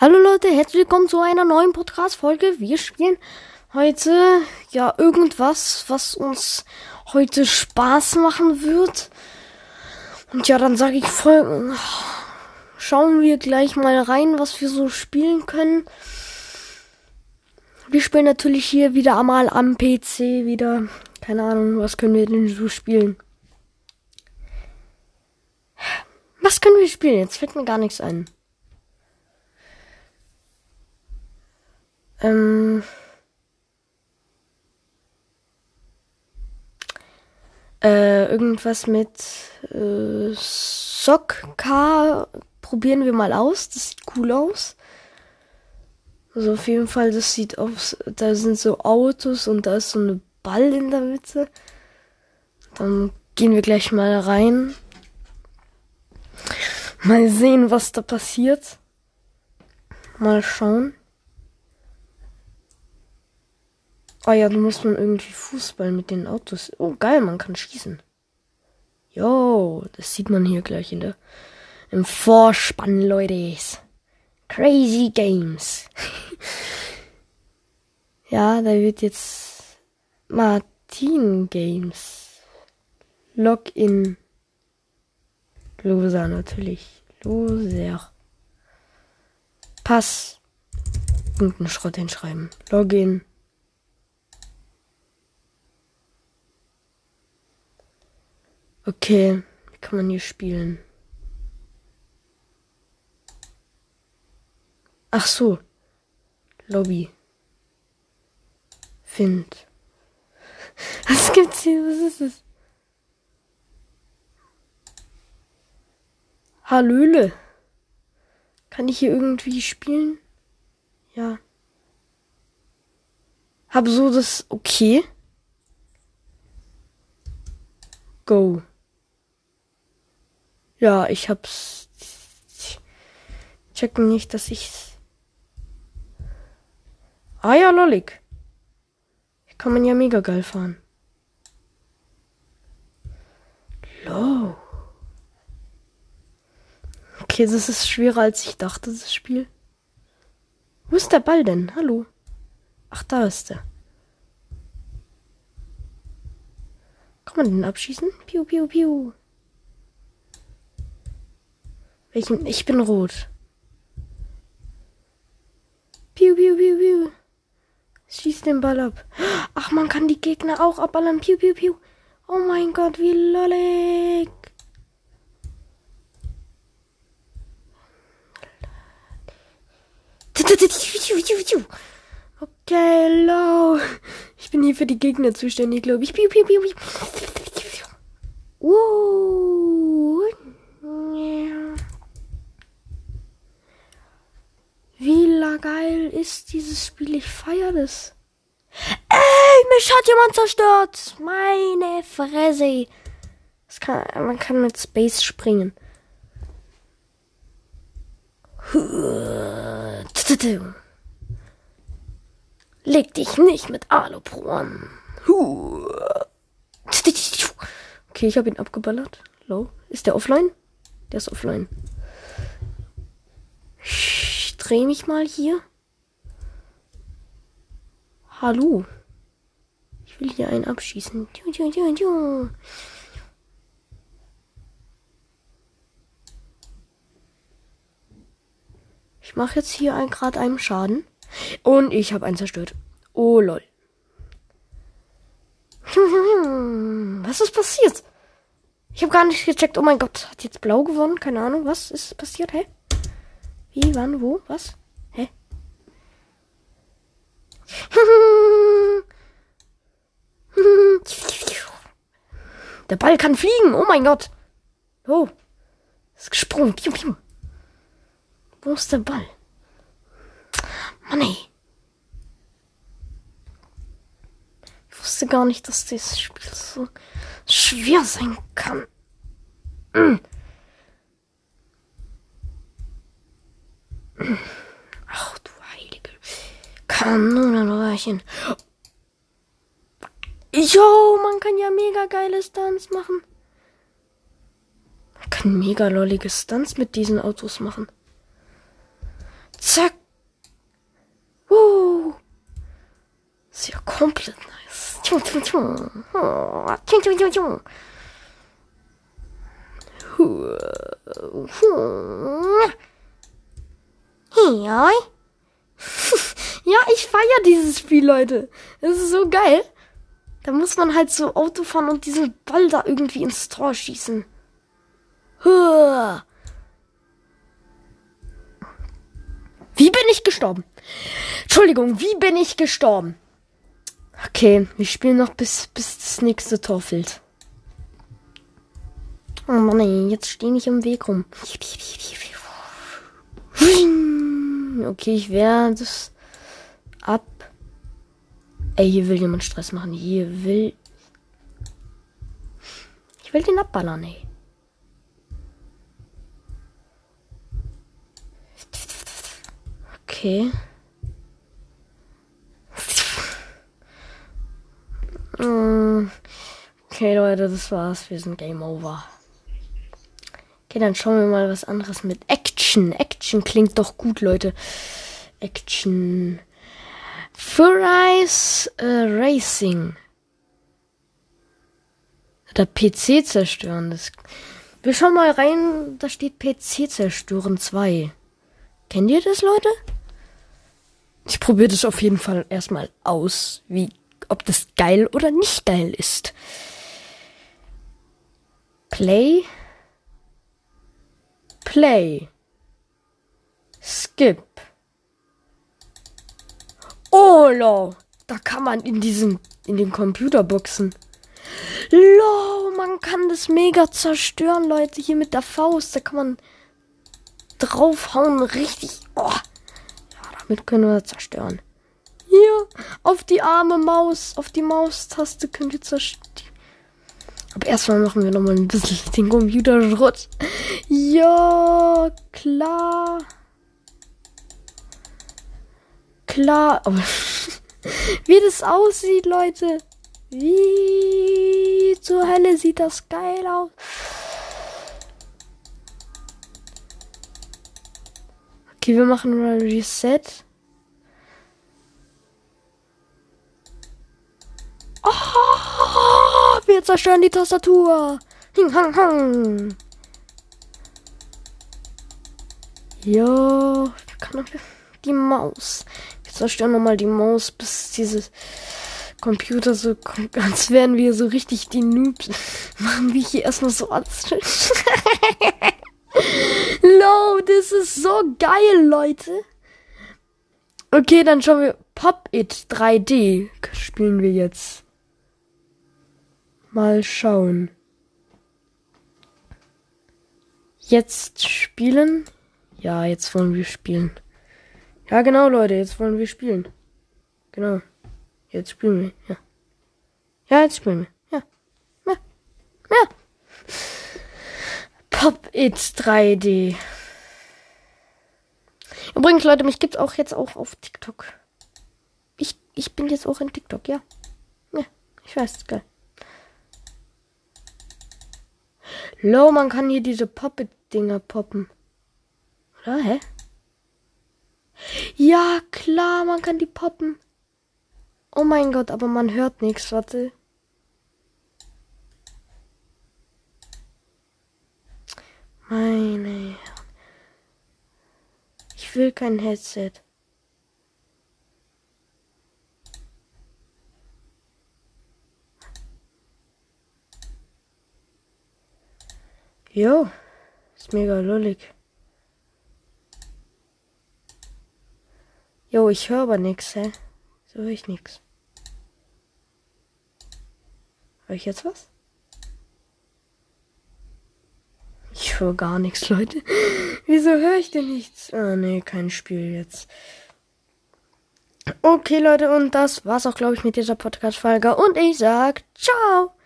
Hallo Leute, herzlich willkommen zu einer neuen Podcast-Folge. Wir spielen heute ja irgendwas, was uns heute Spaß machen wird. Und ja, dann sage ich voll, schauen wir gleich mal rein, was wir so spielen können. Wir spielen natürlich hier wieder einmal am PC wieder. Keine Ahnung, was können wir denn so spielen? Was können wir spielen? Jetzt fällt mir gar nichts ein. Ähm. Äh, irgendwas mit äh, Sock-Car probieren wir mal aus. Das sieht cool aus. Also auf jeden Fall, das sieht aus. Da sind so Autos und da ist so eine Ball in der Mitte. Dann gehen wir gleich mal rein. Mal sehen, was da passiert. Mal schauen. Ah ja, du musst man irgendwie Fußball mit den Autos. Oh, geil, man kann schießen. Jo, das sieht man hier gleich in der, im Vorspann, Leute. Crazy Games. ja, da wird jetzt Martin Games. Login. Loser natürlich. Loser. Pass. Irgendeinen Schrott hinschreiben. Login. Okay, wie kann man hier spielen? Ach so. Lobby. Find. Was gibt's hier? Was ist es? Hallöle. Kann ich hier irgendwie spielen? Ja. Hab so das okay. Go. Ja, ich hab's. Checken nicht, dass ich's. Ah ja, lollig. Hier kann man ja mega geil fahren. Low. Okay, das ist schwerer als ich dachte, das Spiel. Wo ist der Ball denn? Hallo. Ach, da ist er. Kann man den abschießen? Piu, piu, piu. Welchen? Ich bin rot. Piu, piu, piu, piu. Schieß den Ball ab. Ach, man kann die Gegner auch abballern. Piu, piu, piu. Oh mein Gott, wie lollig. Okay, low. Ich bin hier für die Gegner zuständig, glaube ich. Piu, piu, piu, piu. Uh. Wie geil ist dieses Spiel? Ich feiere das. Ey, mich hat jemand zerstört. Meine Fresse. Kann, man kann mit Space springen. Leg dich nicht mit Alupro an. Okay, ich habe ihn abgeballert. Low. Ist der offline? Der ist offline dreh mich mal hier. Hallo. Ich will hier einen abschießen. Ich mache jetzt hier gerade einen Schaden. Und ich habe einen zerstört. Oh lol. Was ist passiert? Ich habe gar nicht gecheckt. Oh mein Gott, hat jetzt blau gewonnen? Keine Ahnung. Was ist passiert? Hä? Wie, wann, wo, was? Hä? Der Ball kann fliegen. Oh mein Gott. Oh. Ist gesprungen. Piu, piu. Wo ist der Ball? Mann, ey. Ich wusste gar nicht, dass dieses Spiel so schwer sein kann. Mm. Ach du heilige Kanonenröhrchen. Jo, man kann ja mega geile Stunts machen. Man kann mega lollige Stunts mit diesen Autos machen. Zack. Wow. Ist ja komplett nice. Tjum, tjum, tjum. Oh, tjum, tjum, tjum, tjum. Huh. Ja. ja, ich feiere dieses Spiel, Leute. Das ist so geil. Da muss man halt so Auto fahren und diesen Ball da irgendwie ins Tor schießen. Wie bin ich gestorben? Entschuldigung, wie bin ich gestorben? Okay, wir spielen noch bis, bis das nächste Tor fällt. Oh Mann, ey, jetzt stehe ich im Weg rum. Okay, ich werde das ab. Ey, hier will jemand Stress machen. Hier will. Ich will den abballern, ey. Okay. Mm. Okay, Leute, das war's. Wir sind Game Over. Okay, dann schauen wir mal was anderes mit Action. Action klingt doch gut, Leute. Action. Furious äh, Racing. Der PC zerstören. Das wir schauen mal rein. Da steht PC zerstören 2. Kennt ihr das, Leute? Ich probiere das auf jeden Fall erstmal aus, wie ob das geil oder nicht geil ist. Play. Play. Skip. Oh, lo. Da kann man in diesen, in den Computerboxen. Lo, man kann das mega zerstören, Leute. Hier mit der Faust. Da kann man draufhauen. Richtig. Oh. Damit können wir zerstören. Hier, auf die arme Maus, auf die Maustaste könnt ihr zerstören. Aber erstmal machen wir nochmal ein bisschen den Computer Schrott. Ja, klar. Klar, wie das aussieht, Leute. Wie zur Hölle sieht das geil aus. Okay, wir machen mal Reset. Oh, wir zerstören die Tastatur. Hing, hang, hang. Ja, kann die Maus. Zerstören nochmal die Maus, bis dieses Computer so kommt, als wären wir so richtig die Noobs. Machen wir hier erstmal so alles. Lo, das ist so geil, Leute. Okay, dann schauen wir Pop It 3D. Spielen wir jetzt. Mal schauen. Jetzt spielen? Ja, jetzt wollen wir spielen. Ja, genau, Leute, jetzt wollen wir spielen. Genau. Jetzt spielen wir. Ja. Ja, jetzt spielen wir. Ja. Ja. Ja. Pop It 3D. Übrigens, Leute, mich gibt's auch jetzt auch auf TikTok. Ich, ich bin jetzt auch in TikTok, ja. Ja, ich weiß, geil. Low, man kann hier diese Poppet-Dinger poppen. Oder? Hä? Ja, klar, man kann die poppen. Oh mein Gott, aber man hört nichts. Warte. Meine. Ich will kein Headset. Jo, ist mega lullig. Jo, ich höre aber nix, hä? So höre ich nix. Hör ich jetzt was? Ich höre gar nichts, Leute. Wieso höre ich denn nichts? Ah, nee, kein Spiel jetzt. Okay, Leute, und das war's auch, glaube ich, mit dieser Podcast-Folge. Und ich sag ciao!